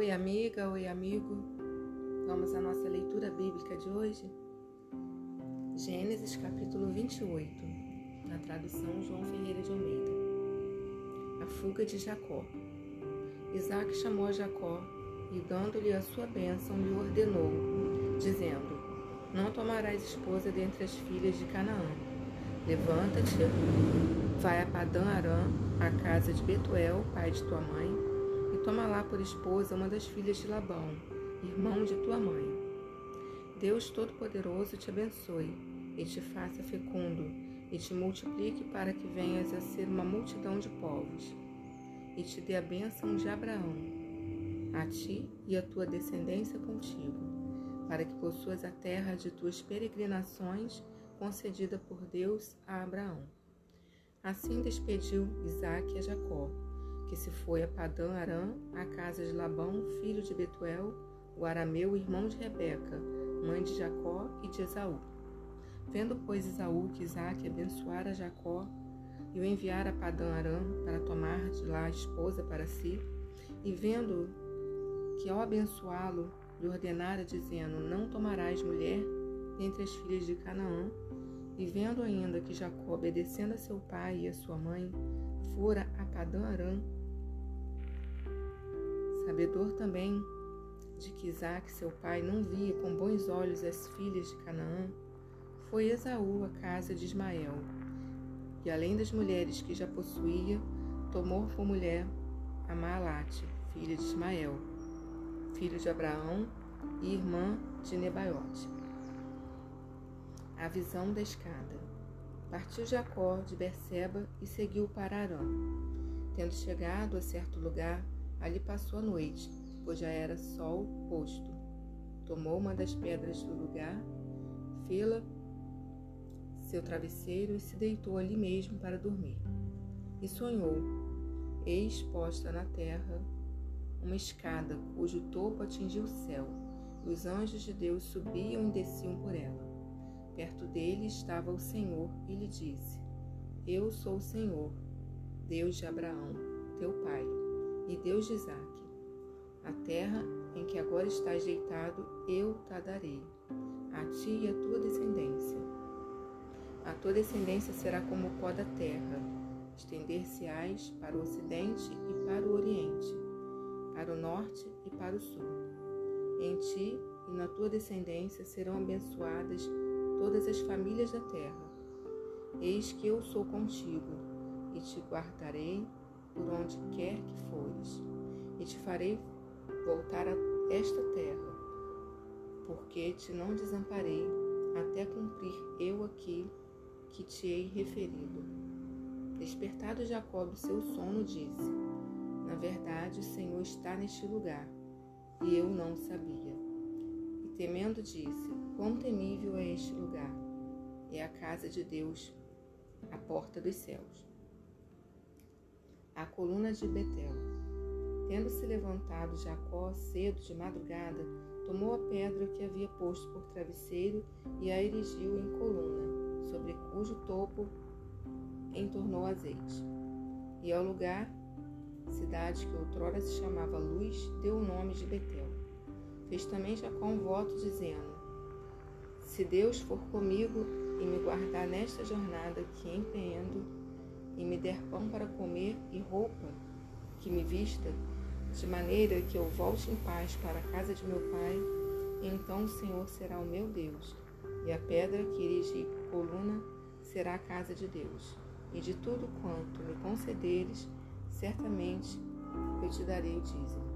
Oi, amiga, oi, amigo. Vamos à nossa leitura bíblica de hoje? Gênesis capítulo 28, na tradução João Ferreira de Almeida. A fuga de Jacó. Isaac chamou Jacó e, dando-lhe a sua bênção, lhe ordenou, dizendo: Não tomarás esposa dentre as filhas de Canaã. Levanta-te, vai a Padã Arã, a casa de Betuel, pai de tua mãe, toma lá por esposa uma das filhas de Labão, irmão de tua mãe. Deus Todo-Poderoso te abençoe e te faça fecundo e te multiplique para que venhas a ser uma multidão de povos e te dê a bênção de Abraão, a ti e a tua descendência contigo, para que possuas a terra de tuas peregrinações concedida por Deus a Abraão. Assim despediu Isaque a Jacó, que se foi a Padã Arã, à casa de Labão, filho de Betuel, o arameu, irmão de Rebeca, mãe de Jacó e de Esaú. Vendo, pois, Esaú que Isaque abençoara Jacó e o enviara a Padã Arã para tomar de lá a esposa para si, e vendo que ao abençoá-lo lhe ordenara, dizendo: Não tomarás mulher entre as filhas de Canaã, e vendo ainda que Jacó, obedecendo a seu pai e a sua mãe, fora a Padã Arã, sabedor também de que Isaac, seu pai, não via com bons olhos as filhas de Canaã, foi Esaú à casa de Ismael, e além das mulheres que já possuía, tomou por mulher a Maalate, filha de Ismael, filho de Abraão e irmã de Nebaiote. A visão da escada. Partiu Jacó de Berseba e seguiu para Arã. Tendo chegado a certo lugar, ali passou a noite, pois já era sol posto. Tomou uma das pedras do lugar, fê-la seu travesseiro e se deitou ali mesmo para dormir. E sonhou, eis posta na terra uma escada cujo topo atingia o céu, e os anjos de Deus subiam e desciam por ela. Perto dele estava o Senhor e lhe disse: Eu sou o Senhor, Deus de Abraão, teu pai, e Deus de Isaque. A terra em que agora estás deitado, eu te darei, a ti e a tua descendência. A tua descendência será como o pó da terra, estender-se-ás para o ocidente e para o oriente, para o norte e para o sul. Em ti e na tua descendência serão abençoadas todas as famílias da terra. Eis que eu sou contigo, e te guardarei por onde quer que e te farei voltar a esta terra, porque te não desamparei até cumprir eu aqui que te hei referido. Despertado Jacó do seu sono, disse: Na verdade, o Senhor está neste lugar, e eu não sabia. E temendo, disse: Quão temível é este lugar! É a casa de Deus, a porta dos céus. A coluna de Betel. Tendo se levantado Jacó cedo de madrugada, tomou a pedra que havia posto por travesseiro e a erigiu em coluna, sobre cujo topo entornou azeite. E ao lugar, cidade que outrora se chamava Luz, deu o nome de Betel. Fez também Jacó um voto, dizendo: Se Deus for comigo e me guardar nesta jornada que empreendo, e me der pão para comer e roupa que me vista, de maneira que eu volte em paz para a casa de meu pai, então o Senhor será o meu Deus, e a pedra que erigi coluna será a casa de Deus. E de tudo quanto me concederes, certamente eu te darei o dízimo.